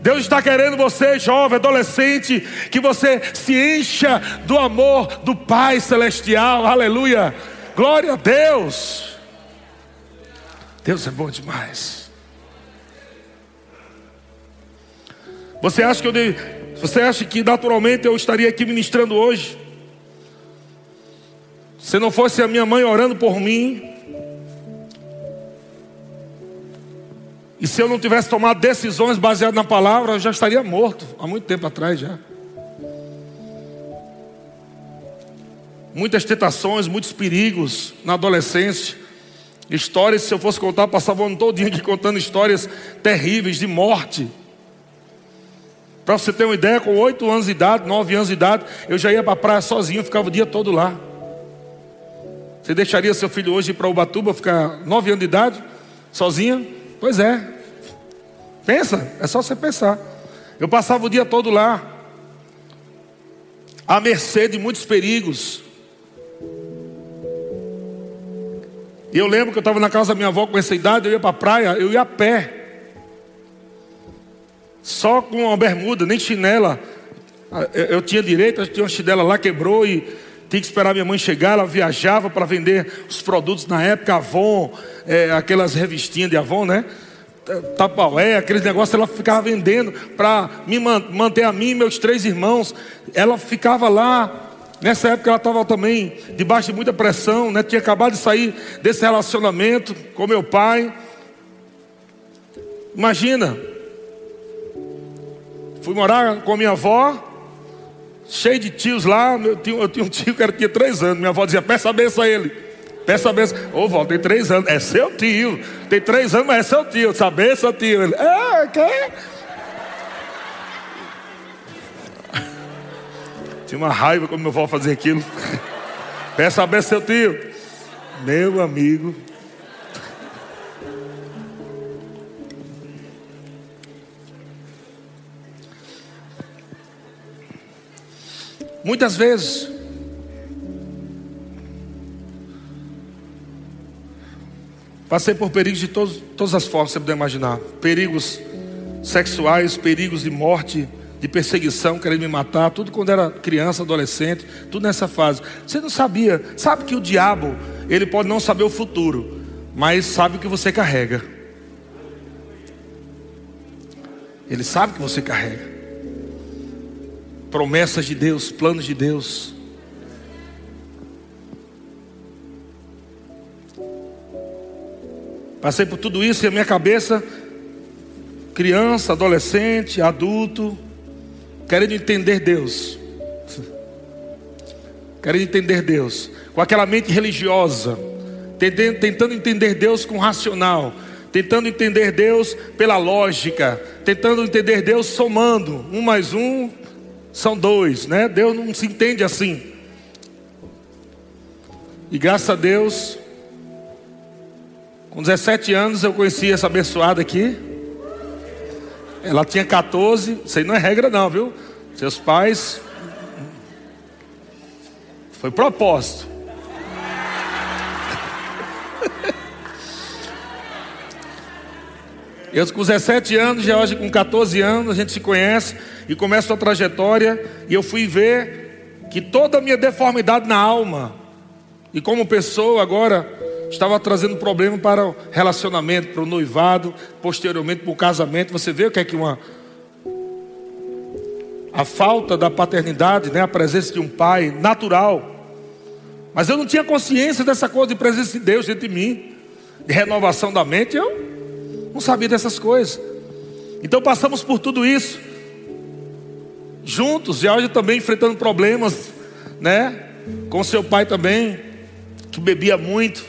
Deus está querendo você, jovem, adolescente, que você se encha do amor do Pai celestial. Aleluia. Glória a Deus. Deus é bom demais. Você acha que eu dei, você acha que naturalmente eu estaria aqui ministrando hoje? Se não fosse a minha mãe orando por mim, e se eu não tivesse tomado decisões baseadas na palavra, eu já estaria morto há muito tempo atrás já. Muitas tentações, muitos perigos na adolescência. Histórias, se eu fosse contar, passava o ano todo aqui contando histórias terríveis de morte. Para você ter uma ideia, com oito anos de idade, nove anos de idade, eu já ia para a praia sozinho, ficava o dia todo lá. Você deixaria seu filho hoje ir para Ubatuba, ficar nove anos de idade, sozinho? Pois é. Pensa, é só você pensar. Eu passava o dia todo lá, à mercê de muitos perigos. E eu lembro que eu estava na casa da minha avó com essa idade, eu ia para a praia, eu ia a pé. Só com uma bermuda, nem chinela. Eu tinha direito, tinha uma chinela lá, quebrou e tinha que esperar minha mãe chegar. Ela viajava para vender os produtos na época, Avon, é, aquelas revistinhas de Avon, né? Tapaué, aqueles negócios, ela ficava vendendo para me manter a mim e meus três irmãos. Ela ficava lá. Nessa época ela estava também debaixo de muita pressão, né? Tinha acabado de sair desse relacionamento com meu pai. Imagina, Fui morar com minha avó. cheio de tios lá. Eu tinha, eu tinha um tio que era, tinha três anos. Minha avó dizia: peça a benção a ele. Peça a benção. Ô, vó, tem três anos. É seu tio. Tem três anos, mas é seu tio. Essa benção, tio. Ele, é, quer? Tinha uma raiva quando meu avó fazia aquilo. Peça a benção, seu tio. Meu amigo. Muitas vezes, passei por perigos de todos, todas as formas, você puder imaginar: perigos sexuais, perigos de morte, de perseguição, querendo me matar, tudo quando era criança, adolescente, tudo nessa fase. Você não sabia, sabe que o diabo, ele pode não saber o futuro, mas sabe o que você carrega. Ele sabe que você carrega promessas de Deus, planos de Deus. Passei por tudo isso e a minha cabeça, criança, adolescente, adulto, querendo entender Deus. Querendo entender Deus, com aquela mente religiosa, tentando entender Deus com racional, tentando entender Deus pela lógica, tentando entender Deus somando um mais um são dois, né? Deus não se entende assim. E graças a Deus, com 17 anos eu conheci essa abençoada aqui. Ela tinha 14, isso aí não é regra não, viu? Seus pais foi propósito. Eu com 17 anos, George com 14 anos, a gente se conhece e começa a trajetória. E eu fui ver que toda a minha deformidade na alma, e como pessoa agora, estava trazendo problema para o relacionamento, para o noivado, posteriormente para o casamento. Você vê o que é que uma. A falta da paternidade, né? a presença de um pai natural. Mas eu não tinha consciência dessa coisa de presença de Deus dentro de mim, de renovação da mente. Eu não sabia dessas coisas. Então passamos por tudo isso. Juntos, e hoje também enfrentando problemas, né? Com seu pai também, que bebia muito.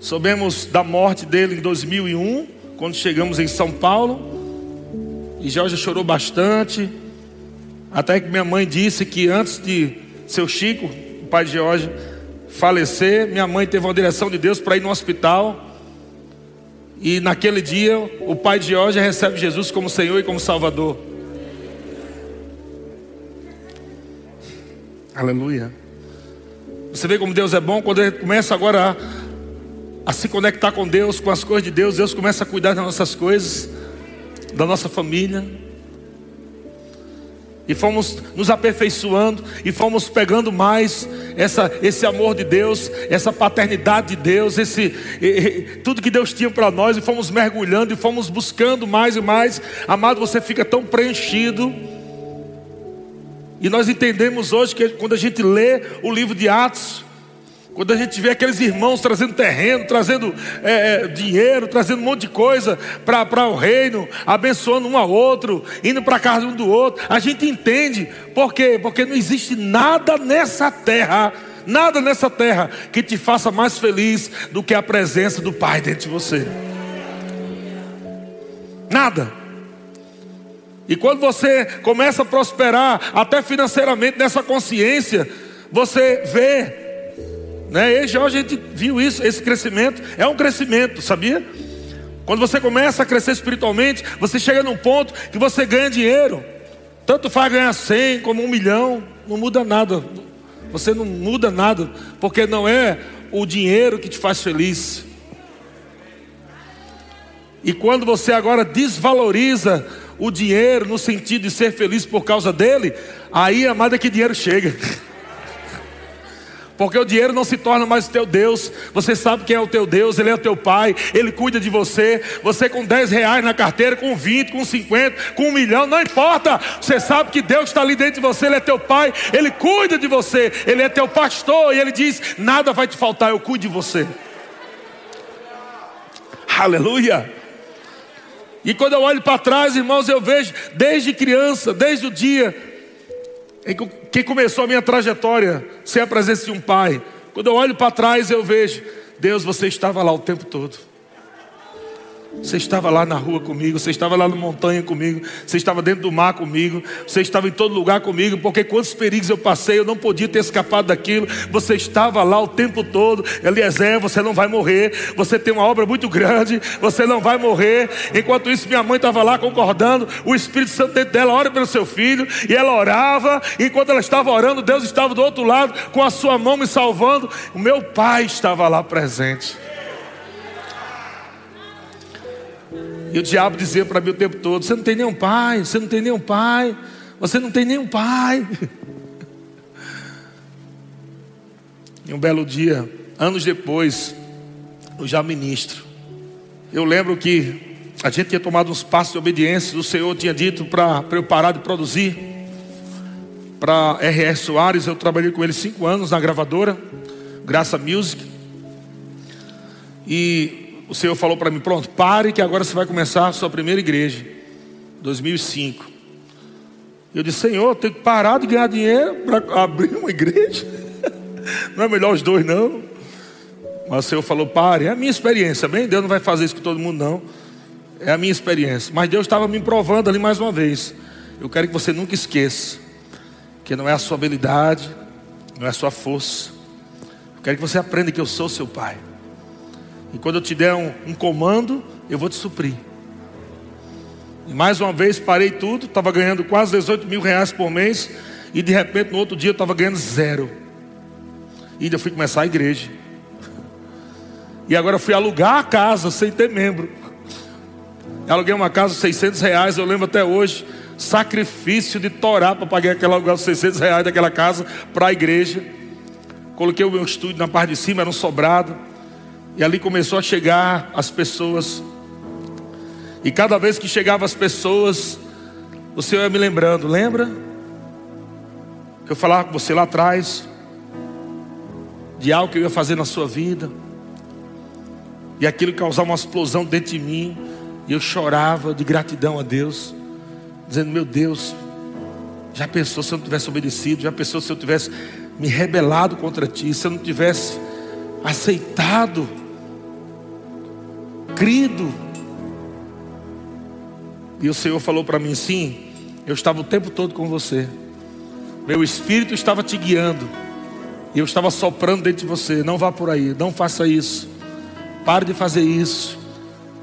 Soubemos da morte dele em 2001, quando chegamos em São Paulo. E Jorge chorou bastante. Até que minha mãe disse que antes de seu Chico, o pai de Jorge, falecer, minha mãe teve uma direção de Deus para ir no hospital. E naquele dia, o pai de hoje recebe Jesus como Senhor e como Salvador. Aleluia. Você vê como Deus é bom quando ele começa agora a, a se conectar com Deus, com as coisas de Deus. Deus começa a cuidar das nossas coisas, da nossa família e fomos nos aperfeiçoando e fomos pegando mais essa, esse amor de Deus, essa paternidade de Deus, esse tudo que Deus tinha para nós e fomos mergulhando e fomos buscando mais e mais. Amado, você fica tão preenchido. E nós entendemos hoje que quando a gente lê o livro de Atos, quando a gente vê aqueles irmãos trazendo terreno, trazendo é, é, dinheiro, trazendo um monte de coisa para o reino, abençoando um ao outro, indo para a casa um do outro, a gente entende. Por quê? Porque não existe nada nessa terra, nada nessa terra que te faça mais feliz do que a presença do Pai dentro de você. Nada. E quando você começa a prosperar, até financeiramente, nessa consciência, você vê né? E a gente viu isso, esse crescimento é um crescimento, sabia? Quando você começa a crescer espiritualmente, você chega num ponto que você ganha dinheiro. Tanto faz ganhar 100 como um milhão, não muda nada. Você não muda nada, porque não é o dinheiro que te faz feliz. E quando você agora desvaloriza o dinheiro no sentido de ser feliz por causa dele, aí, amada, é que dinheiro chega. Porque o dinheiro não se torna mais o teu Deus. Você sabe quem é o teu Deus, Ele é o teu Pai, Ele cuida de você. Você com 10 reais na carteira, com 20, com 50, com um milhão, não importa. Você sabe que Deus está ali dentro de você, Ele é teu Pai, Ele cuida de você, Ele é teu pastor, e Ele diz: nada vai te faltar, eu cuido de você. Aleluia. E quando eu olho para trás, irmãos, eu vejo desde criança, desde o dia em que começou a minha trajetória sem a presença de um pai. Quando eu olho para trás, eu vejo, Deus, você estava lá o tempo todo. Você estava lá na rua comigo, você estava lá na montanha comigo, você estava dentro do mar comigo, você estava em todo lugar comigo, porque quantos perigos eu passei, eu não podia ter escapado daquilo. Você estava lá o tempo todo. Eliezer, você não vai morrer, você tem uma obra muito grande, você não vai morrer. Enquanto isso, minha mãe estava lá concordando, o Espírito Santo dentro dela ora pelo seu filho, e ela orava, enquanto ela estava orando, Deus estava do outro lado, com a sua mão me salvando. O meu pai estava lá presente. E o diabo dizia para mim o tempo todo: Você não tem nenhum pai, você não tem nenhum pai, você não tem nenhum pai. E um belo dia, anos depois, eu já ministro. Eu lembro que a gente tinha tomado uns passos de obediência, o Senhor tinha dito para eu parar de produzir. Para R.R. Soares, eu trabalhei com ele cinco anos na gravadora, Graça Music. E o Senhor falou para mim: pronto, pare que agora você vai começar a sua primeira igreja, 2005. Eu disse: Senhor, eu tenho que parar de ganhar dinheiro para abrir uma igreja. Não é melhor os dois, não. Mas o Senhor falou: pare, é a minha experiência. Bem, Deus não vai fazer isso com todo mundo, não. É a minha experiência. Mas Deus estava me provando ali mais uma vez. Eu quero que você nunca esqueça que não é a sua habilidade, não é a sua força. Eu quero que você aprenda que eu sou seu pai. E quando eu te der um, um comando, eu vou te suprir. E mais uma vez parei tudo, estava ganhando quase 18 mil reais por mês. E de repente no outro dia eu estava ganhando zero. E ainda fui começar a igreja. E agora fui alugar a casa sem ter membro. Aluguei uma casa de 600 reais, eu lembro até hoje. Sacrifício de torar para pagar aquele aluguel de 600 reais daquela casa para a igreja. Coloquei o meu estúdio na parte de cima, era um sobrado. E ali começou a chegar as pessoas. E cada vez que chegavam as pessoas, o Senhor ia me lembrando, lembra? Que eu falava com você lá atrás, de algo que eu ia fazer na sua vida, e aquilo causava uma explosão dentro de mim, e eu chorava de gratidão a Deus, dizendo: Meu Deus, já pensou se eu não tivesse obedecido, já pensou se eu tivesse me rebelado contra ti, se eu não tivesse aceitado crido. E o Senhor falou para mim: sim, eu estava o tempo todo com você. Meu espírito estava te guiando. E eu estava soprando dentro de você. Não vá por aí, não faça isso. Pare de fazer isso.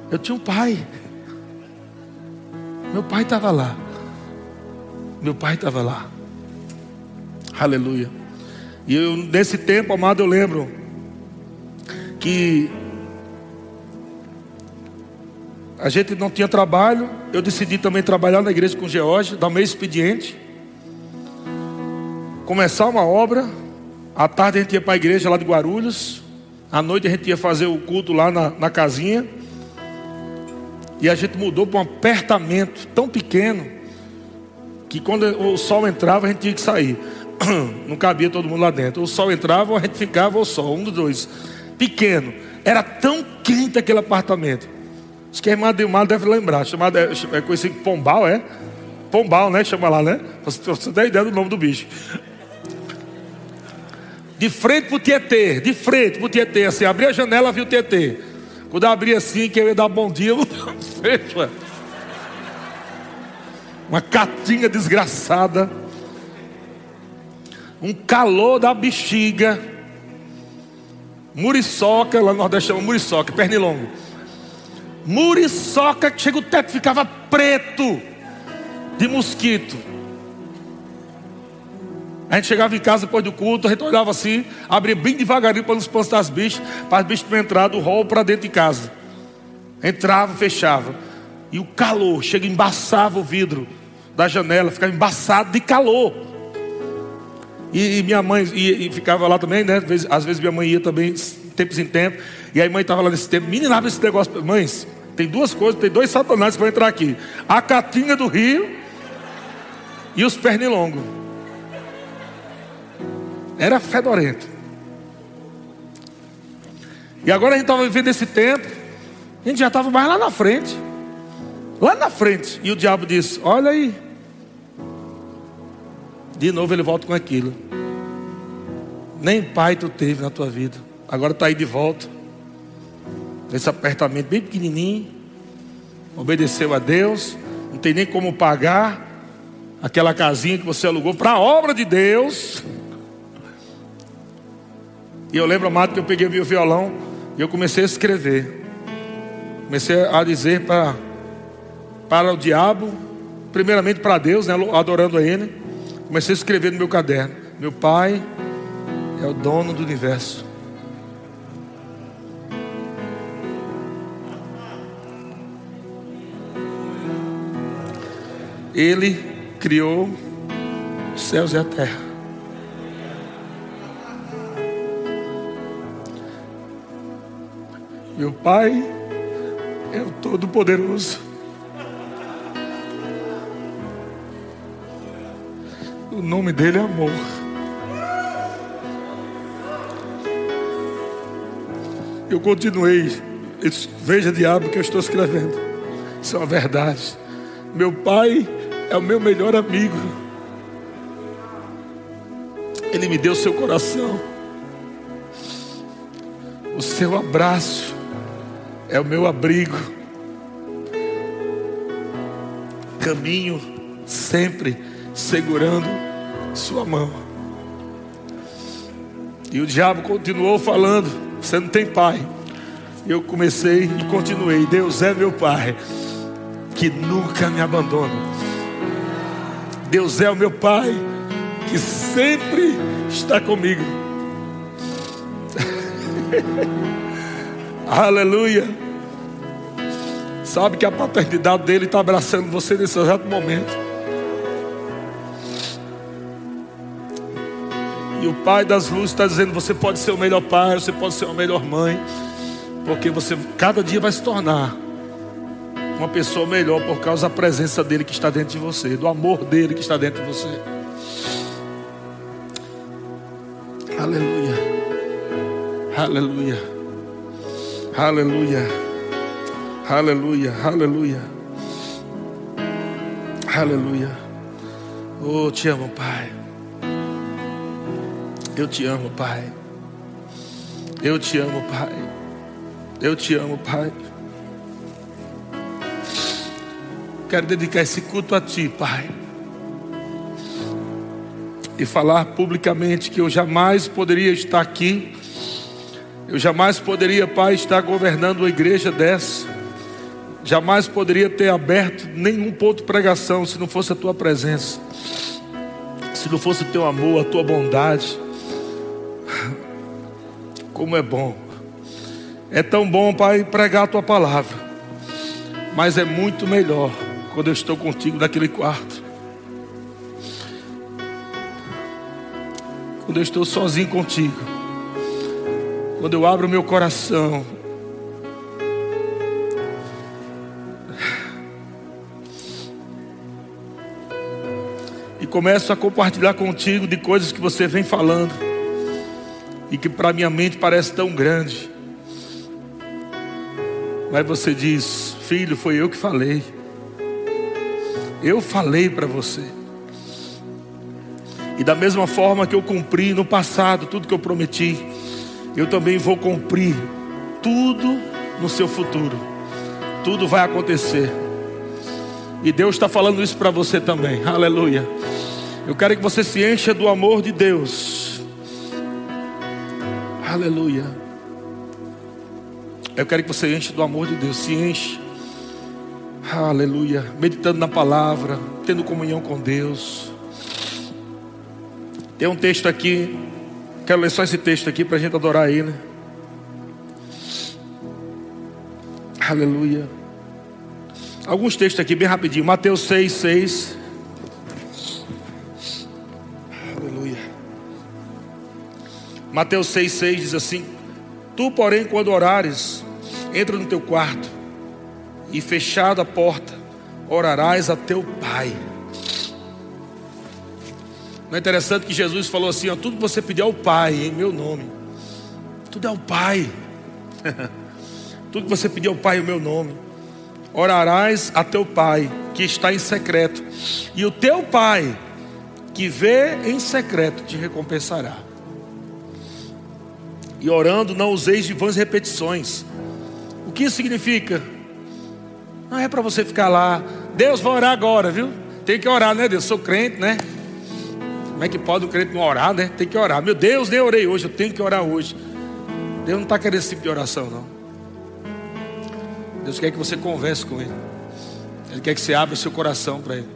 Eu tinha um pai. Meu pai estava lá. Meu pai estava lá. Aleluia. E eu, nesse tempo, amado, eu lembro que a gente não tinha trabalho. Eu decidi também trabalhar na igreja com George, dar meio expediente. Começar uma obra. À tarde a gente ia para a igreja lá de Guarulhos. À noite a gente ia fazer o culto lá na, na casinha. E a gente mudou para um apartamento tão pequeno que quando o sol entrava a gente tinha que sair. Não cabia todo mundo lá dentro. O sol entrava ou a gente ficava ao sol, um dos dois. Pequeno. Era tão quente aquele apartamento Acho que a irmã Dilmar deve lembrar. Chamada, é, conhecido Pombal, é? Pombal, né? Chama lá, né? Você tem ideia do nome do bicho. De frente pro Tietê, de frente pro Tietê, assim, abri a janela, vi o Tietê. Quando eu abri assim, que eu ia dar bom dia, eu fecho. Uma catinha desgraçada. Um calor da bexiga. Muriçoca, lá no Nordeste chama muriçoca, pernilongo muriçoca que chega o teto ficava preto de mosquito. A gente chegava em casa depois do culto, a gente olhava assim, abria bem devagarinho para não espantar as bichas, para as bichas não entrar do hall para dentro de casa. Entrava, fechava. E o calor, chega, embaçava o vidro da janela, ficava embaçado de calor. E, e minha mãe ia, e ficava lá também, né? Às vezes, às vezes minha mãe ia também, tempos em tempos. E aí mãe estava lá nesse tempo, meninava esse negócio. Mães, tem duas coisas, tem dois satanás vão entrar aqui: a catinha do rio e os pernilongos. Era fedorento. E agora a gente estava vivendo esse tempo, a gente já estava mais lá na frente. Lá na frente. E o diabo disse: Olha aí. De novo ele volta com aquilo. Nem pai tu teve na tua vida. Agora está aí de volta. Esse apertamento bem pequenininho. Obedeceu a Deus. Não tem nem como pagar aquela casinha que você alugou para a obra de Deus. E eu lembro, amado, que eu peguei meu violão e eu comecei a escrever. Comecei a dizer para, para o diabo, primeiramente para Deus, né, adorando a Ele. Comecei a escrever no meu caderno: Meu Pai é o dono do universo. Ele criou os céus e a terra. Meu Pai é o Todo-Poderoso. O nome dele é amor. Eu continuei. Veja, diabo, que eu estou escrevendo. Isso é uma verdade. Meu pai é o meu melhor amigo. Ele me deu seu coração. O seu abraço é o meu abrigo. Caminho sempre segurando sua mão. E o diabo continuou falando: Você não tem pai. Eu comecei e continuei: Deus é meu pai, que nunca me abandona. Deus é o meu pai, que sempre está comigo. Aleluia. Sabe que a paternidade dele está abraçando você nesse exato momento. E o Pai das luzes está dizendo: você pode ser o melhor pai, você pode ser a melhor mãe, porque você cada dia vai se tornar uma pessoa melhor por causa da presença dele que está dentro de você, do amor dele que está dentro de você. Aleluia. Aleluia. Aleluia. Aleluia. Aleluia. Aleluia. Oh, te amo, Pai. Eu te amo, Pai. Eu te amo, Pai. Eu te amo, Pai. Quero dedicar esse culto a Ti, Pai. E falar publicamente que eu jamais poderia estar aqui eu jamais poderia, Pai, estar governando uma igreja dessa. Jamais poderia ter aberto nenhum ponto de pregação se não fosse a tua presença. Se não fosse o teu amor, a tua bondade. Como é bom. É tão bom, Pai, pregar a tua palavra. Mas é muito melhor quando eu estou contigo naquele quarto. Quando eu estou sozinho contigo quando eu abro meu coração, e começo a compartilhar contigo de coisas que você vem falando e que para minha mente parece tão grande. Mas você diz, filho, foi eu que falei. Eu falei para você. E da mesma forma que eu cumpri no passado tudo que eu prometi, eu também vou cumprir tudo no seu futuro. Tudo vai acontecer. E Deus está falando isso para você também. Aleluia. Eu quero que você se encha do amor de Deus. Aleluia. Eu quero que você enche do amor de Deus. Se enche. Aleluia. Meditando na palavra, tendo comunhão com Deus. Tem um texto aqui Quero ler só esse texto aqui para a gente adorar Ele. Aleluia. Alguns textos aqui bem rapidinho. Mateus 6, 6. Aleluia. Mateus 6, 6 diz assim: Tu, porém, quando orares, entra no teu quarto e fechada a porta, orarás a teu Pai não é interessante que Jesus falou assim: ó, tudo que você pedir ao Pai, em meu nome. Tudo é ao Pai. tudo que você pedir ao Pai, em meu nome. orarás a teu pai que está em secreto, e o teu pai que vê em secreto te recompensará. E orando, não useis de vãs repetições. O que isso significa? Não é para você ficar lá, Deus vai orar agora, viu? Tem que orar, né, Deus? Sou crente, né? Como é que pode o crente não orar, né? Tem que orar. Meu Deus, nem orei hoje, eu tenho que orar hoje. Deus não está querendo esse tipo de oração, não. Deus quer que você converse com Ele. Ele quer que você abra o seu coração para Ele.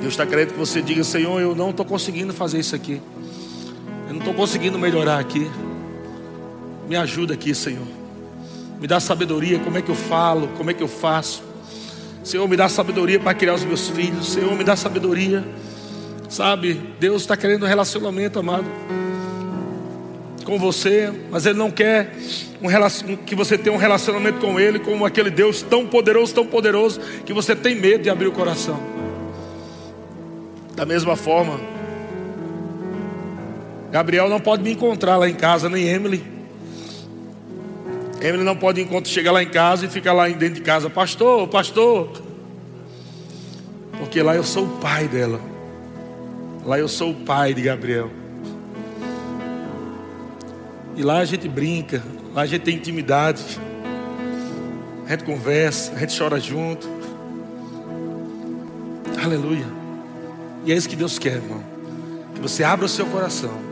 Deus está querendo que você diga, Senhor, eu não estou conseguindo fazer isso aqui. Eu não estou conseguindo melhorar aqui. Me ajuda aqui, Senhor. Me dá sabedoria, como é que eu falo, como é que eu faço. Senhor, me dá sabedoria para criar os meus filhos. Senhor, me dá sabedoria. Sabe, Deus está querendo um relacionamento, amado, com você, mas Ele não quer um que você tenha um relacionamento com Ele, como aquele Deus tão poderoso, tão poderoso, que você tem medo de abrir o coração. Da mesma forma, Gabriel não pode me encontrar lá em casa, nem Emily. Emily não pode chegar lá em casa e ficar lá dentro de casa, pastor, pastor. Porque lá eu sou o pai dela. Lá eu sou o pai de Gabriel. E lá a gente brinca, lá a gente tem intimidade. A gente conversa, a gente chora junto. Aleluia. E é isso que Deus quer, irmão. Que você abra o seu coração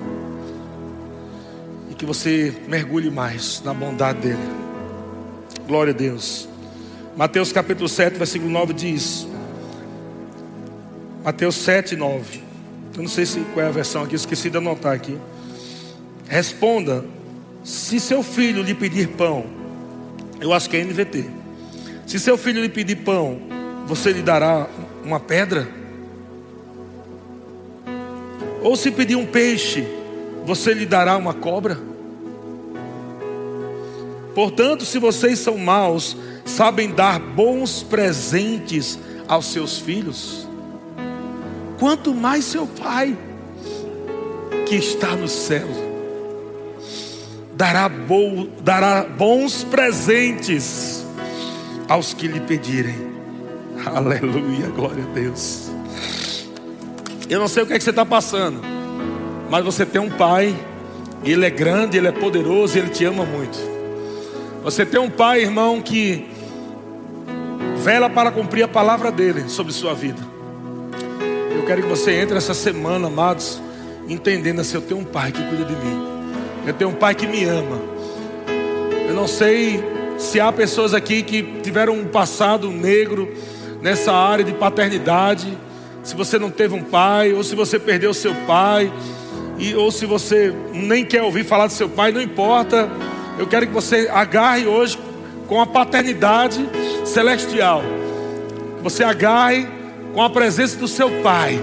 que você mergulhe mais na bondade dele. Glória a Deus. Mateus capítulo 7, versículo 9 diz. Mateus 7, 9. Eu não sei se qual é a versão aqui, esqueci de anotar aqui. Responda: se seu filho lhe pedir pão, eu acho que é NVT. Se seu filho lhe pedir pão, você lhe dará uma pedra? Ou se pedir um peixe, você lhe dará uma cobra? Portanto, se vocês são maus, sabem dar bons presentes aos seus filhos, quanto mais seu Pai, que está no céu, dará, bo, dará bons presentes aos que lhe pedirem. Aleluia, glória a Deus. Eu não sei o que, é que você está passando. Mas você tem um pai, ele é grande, ele é poderoso, ele te ama muito. Você tem um pai, irmão, que vela para cumprir a palavra dele sobre sua vida. Eu quero que você entre essa semana, amados, entendendo assim: eu tenho um pai que cuida de mim, eu tenho um pai que me ama. Eu não sei se há pessoas aqui que tiveram um passado negro nessa área de paternidade, se você não teve um pai, ou se você perdeu seu pai e, ou se você nem quer ouvir falar do seu pai, não importa. Eu quero que você agarre hoje com a paternidade celestial. Você agarre com a presença do seu pai.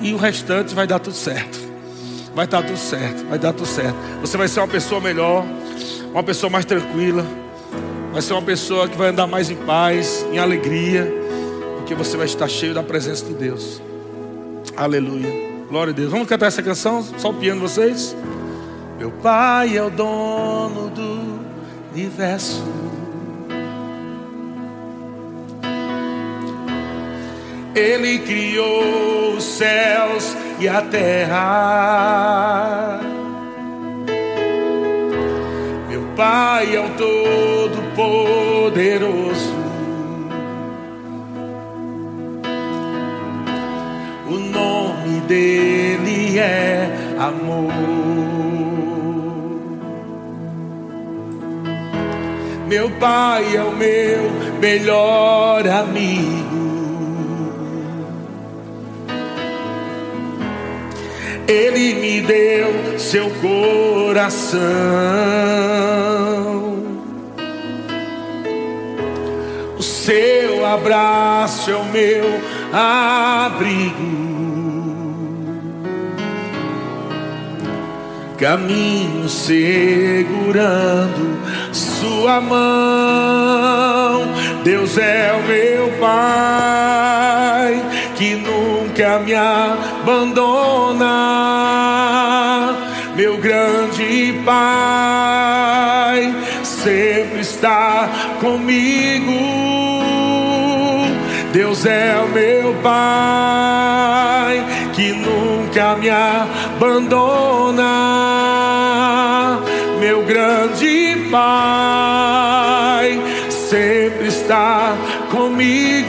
E o restante vai dar tudo certo. Vai dar tudo certo, vai dar tudo certo. Você vai ser uma pessoa melhor, uma pessoa mais tranquila, vai ser uma pessoa que vai andar mais em paz, em alegria, porque você vai estar cheio da presença de Deus. Aleluia. Glória a Deus. Vamos cantar essa canção? Só o piano vocês? Meu Pai é o dono do universo. Ele criou os céus e a terra. Meu Pai é o Todo-Poderoso. O nome dele é amor. Meu pai é o meu melhor amigo. Ele me deu seu coração. O seu abraço é o meu abrigo. Caminho segurando Sua mão. Deus é o meu Pai que nunca me abandona. Meu grande Pai sempre está comigo. Deus é o meu Pai que nunca me abandona. Meu grande Pai sempre está comigo.